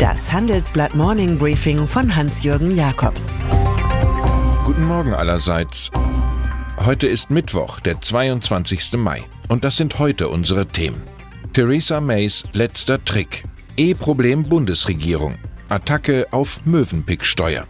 Das Handelsblatt Morning Briefing von Hans-Jürgen Jakobs. Guten Morgen allerseits. Heute ist Mittwoch, der 22. Mai. Und das sind heute unsere Themen. Theresa Mays letzter Trick. E-Problem Bundesregierung. Attacke auf Möwenpick-Steuer.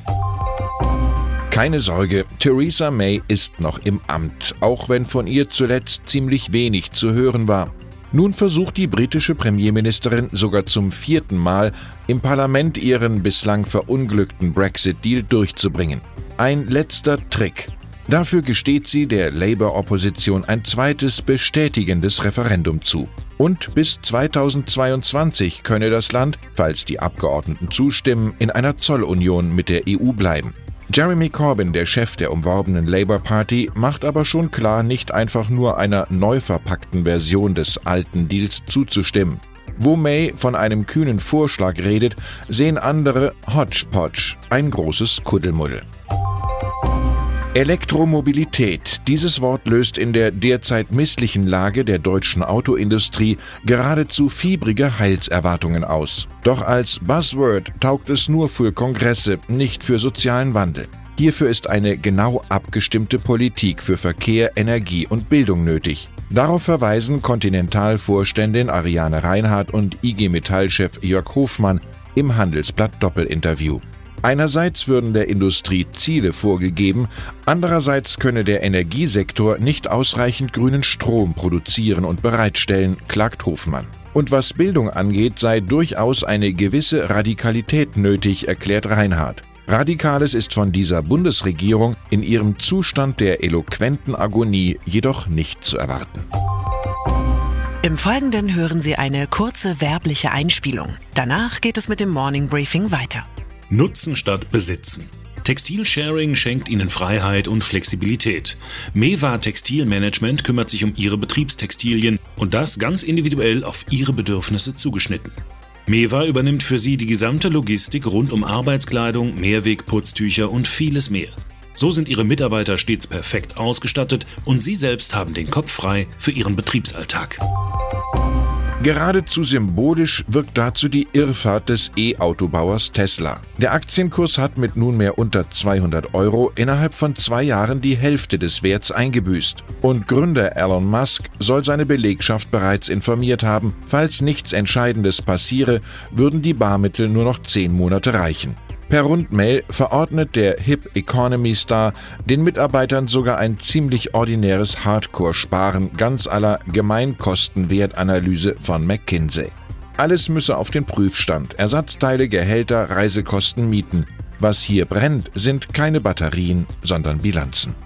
Keine Sorge, Theresa May ist noch im Amt, auch wenn von ihr zuletzt ziemlich wenig zu hören war. Nun versucht die britische Premierministerin sogar zum vierten Mal im Parlament ihren bislang verunglückten Brexit-Deal durchzubringen. Ein letzter Trick. Dafür gesteht sie der Labour-Opposition ein zweites bestätigendes Referendum zu. Und bis 2022 könne das Land, falls die Abgeordneten zustimmen, in einer Zollunion mit der EU bleiben. Jeremy Corbyn, der Chef der umworbenen Labour Party, macht aber schon klar, nicht einfach nur einer neu verpackten Version des alten Deals zuzustimmen. Wo May von einem kühnen Vorschlag redet, sehen andere Hodgepodge, ein großes Kuddelmuddel. Elektromobilität. Dieses Wort löst in der derzeit misslichen Lage der deutschen Autoindustrie geradezu fiebrige Heilserwartungen aus. Doch als Buzzword taugt es nur für Kongresse, nicht für sozialen Wandel. Hierfür ist eine genau abgestimmte Politik für Verkehr, Energie und Bildung nötig. Darauf verweisen Continental-Vorständin Ariane Reinhardt und IG Metall-Chef Jörg Hofmann im Handelsblatt Doppelinterview. Einerseits würden der Industrie Ziele vorgegeben, andererseits könne der Energiesektor nicht ausreichend grünen Strom produzieren und bereitstellen, klagt Hofmann. Und was Bildung angeht, sei durchaus eine gewisse Radikalität nötig, erklärt Reinhardt. Radikales ist von dieser Bundesregierung in ihrem Zustand der eloquenten Agonie jedoch nicht zu erwarten. Im Folgenden hören Sie eine kurze werbliche Einspielung. Danach geht es mit dem Morning Briefing weiter. Nutzen statt Besitzen. Textilsharing schenkt Ihnen Freiheit und Flexibilität. Mewa Textilmanagement kümmert sich um Ihre Betriebstextilien und das ganz individuell auf Ihre Bedürfnisse zugeschnitten. Mewa übernimmt für Sie die gesamte Logistik rund um Arbeitskleidung, Mehrwegputztücher und vieles mehr. So sind Ihre Mitarbeiter stets perfekt ausgestattet und Sie selbst haben den Kopf frei für Ihren Betriebsalltag. Geradezu symbolisch wirkt dazu die Irrfahrt des E-Autobauers Tesla. Der Aktienkurs hat mit nunmehr unter 200 Euro innerhalb von zwei Jahren die Hälfte des Werts eingebüßt. Und Gründer Elon Musk soll seine Belegschaft bereits informiert haben, falls nichts Entscheidendes passiere, würden die Barmittel nur noch zehn Monate reichen. Per Rundmail verordnet der Hip Economy Star den Mitarbeitern sogar ein ziemlich ordinäres Hardcore-Sparen ganz aller Gemeinkostenwertanalyse von McKinsey. Alles müsse auf den Prüfstand. Ersatzteile, Gehälter, Reisekosten, Mieten. Was hier brennt, sind keine Batterien, sondern Bilanzen.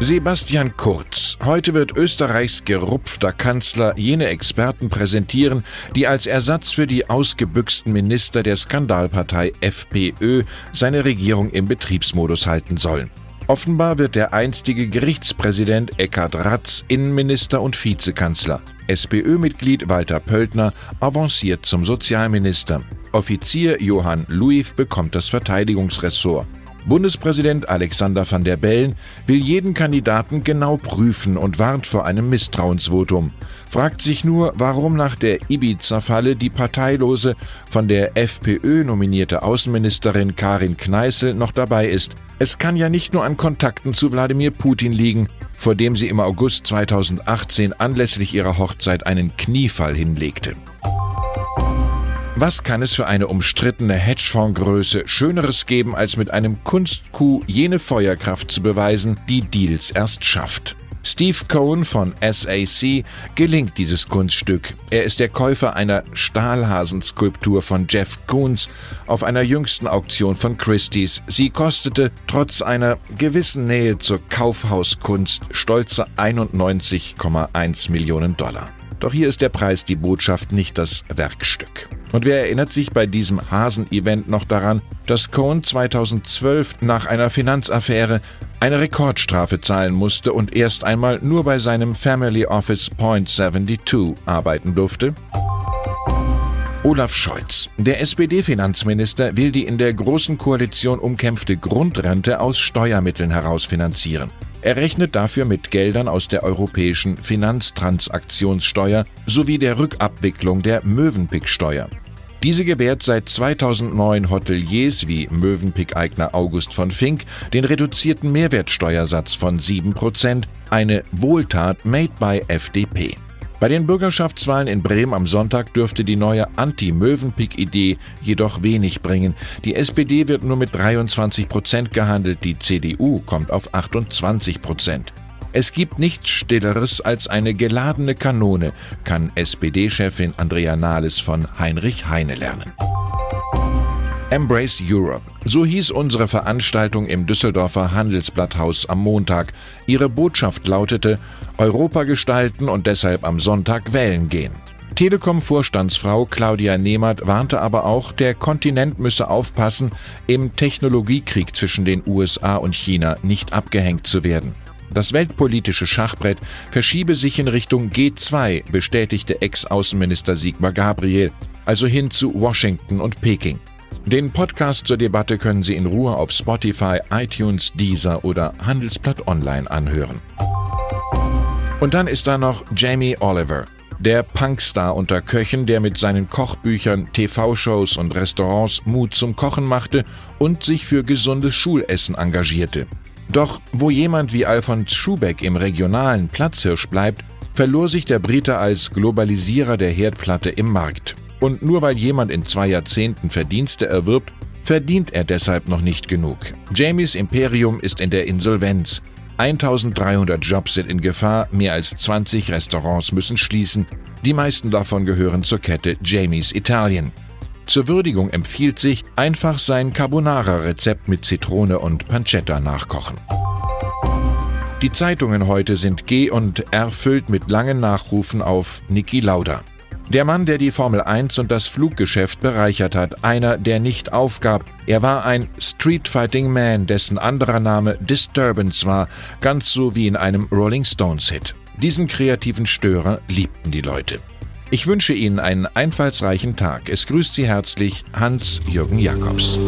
Sebastian Kurz. Heute wird Österreichs gerupfter Kanzler jene Experten präsentieren, die als Ersatz für die ausgebüxten Minister der Skandalpartei FPÖ seine Regierung im Betriebsmodus halten sollen. Offenbar wird der einstige Gerichtspräsident Eckhard Ratz Innenminister und Vizekanzler. SPÖ-Mitglied Walter Pöltner avanciert zum Sozialminister. Offizier Johann Luiv bekommt das Verteidigungsressort. Bundespräsident Alexander van der Bellen will jeden Kandidaten genau prüfen und warnt vor einem Misstrauensvotum. Fragt sich nur, warum nach der Ibiza-Falle die parteilose, von der FPÖ nominierte Außenministerin Karin Kneißl noch dabei ist. Es kann ja nicht nur an Kontakten zu Wladimir Putin liegen, vor dem sie im August 2018 anlässlich ihrer Hochzeit einen Kniefall hinlegte. Was kann es für eine umstrittene Hedgefondsgröße Schöneres geben, als mit einem Kunstkuh jene Feuerkraft zu beweisen, die Deals erst schafft? Steve Cohen von SAC gelingt dieses Kunststück. Er ist der Käufer einer Stahlhasenskulptur von Jeff Koons auf einer jüngsten Auktion von Christie's. Sie kostete trotz einer gewissen Nähe zur Kaufhauskunst stolze 91,1 Millionen Dollar. Doch hier ist der Preis die Botschaft, nicht das Werkstück. Und wer erinnert sich bei diesem Hasen-Event noch daran, dass Cohn 2012 nach einer Finanzaffäre eine Rekordstrafe zahlen musste und erst einmal nur bei seinem Family Office Point 72 arbeiten durfte? Olaf Scholz. Der SPD-Finanzminister will die in der Großen Koalition umkämpfte Grundrente aus Steuermitteln herausfinanzieren. Er rechnet dafür mit Geldern aus der europäischen Finanztransaktionssteuer sowie der Rückabwicklung der Mövenpick-Steuer. Diese gewährt seit 2009 Hoteliers wie Mövenpick-Eigner August von Fink den reduzierten Mehrwertsteuersatz von 7%, eine Wohltat made by FDP. Bei den Bürgerschaftswahlen in Bremen am Sonntag dürfte die neue Anti-Mövenpick-Idee jedoch wenig bringen. Die SPD wird nur mit 23 Prozent gehandelt, die CDU kommt auf 28 Prozent. Es gibt nichts Stilleres als eine geladene Kanone, kann SPD-Chefin Andrea Nahles von Heinrich Heine lernen. Embrace Europe. So hieß unsere Veranstaltung im Düsseldorfer Handelsblatthaus am Montag. Ihre Botschaft lautete Europa gestalten und deshalb am Sonntag wählen gehen. Telekom-Vorstandsfrau Claudia Nehmert warnte aber auch, der Kontinent müsse aufpassen, im Technologiekrieg zwischen den USA und China nicht abgehängt zu werden. Das weltpolitische Schachbrett verschiebe sich in Richtung G2, bestätigte Ex-Außenminister Sigmar Gabriel, also hin zu Washington und Peking. Den Podcast zur Debatte können Sie in Ruhe auf Spotify, iTunes, Deezer oder Handelsblatt Online anhören. Und dann ist da noch Jamie Oliver, der Punkstar unter Köchen, der mit seinen Kochbüchern, TV-Shows und Restaurants Mut zum Kochen machte und sich für gesundes Schulessen engagierte. Doch wo jemand wie Alfons Schubeck im regionalen Platzhirsch bleibt, verlor sich der Brite als Globalisierer der Herdplatte im Markt. Und nur weil jemand in zwei Jahrzehnten Verdienste erwirbt, verdient er deshalb noch nicht genug. Jamies Imperium ist in der Insolvenz. 1300 Jobs sind in Gefahr, mehr als 20 Restaurants müssen schließen. Die meisten davon gehören zur Kette Jamies Italien. Zur Würdigung empfiehlt sich, einfach sein Carbonara-Rezept mit Zitrone und Pancetta nachkochen. Die Zeitungen heute sind G und erfüllt mit langen Nachrufen auf Niki Lauda. Der Mann, der die Formel 1 und das Fluggeschäft bereichert hat, einer, der nicht aufgab. Er war ein Street Fighting Man, dessen anderer Name Disturbance war, ganz so wie in einem Rolling Stones Hit. Diesen kreativen Störer liebten die Leute. Ich wünsche Ihnen einen einfallsreichen Tag. Es grüßt Sie herzlich Hans-Jürgen Jakobs.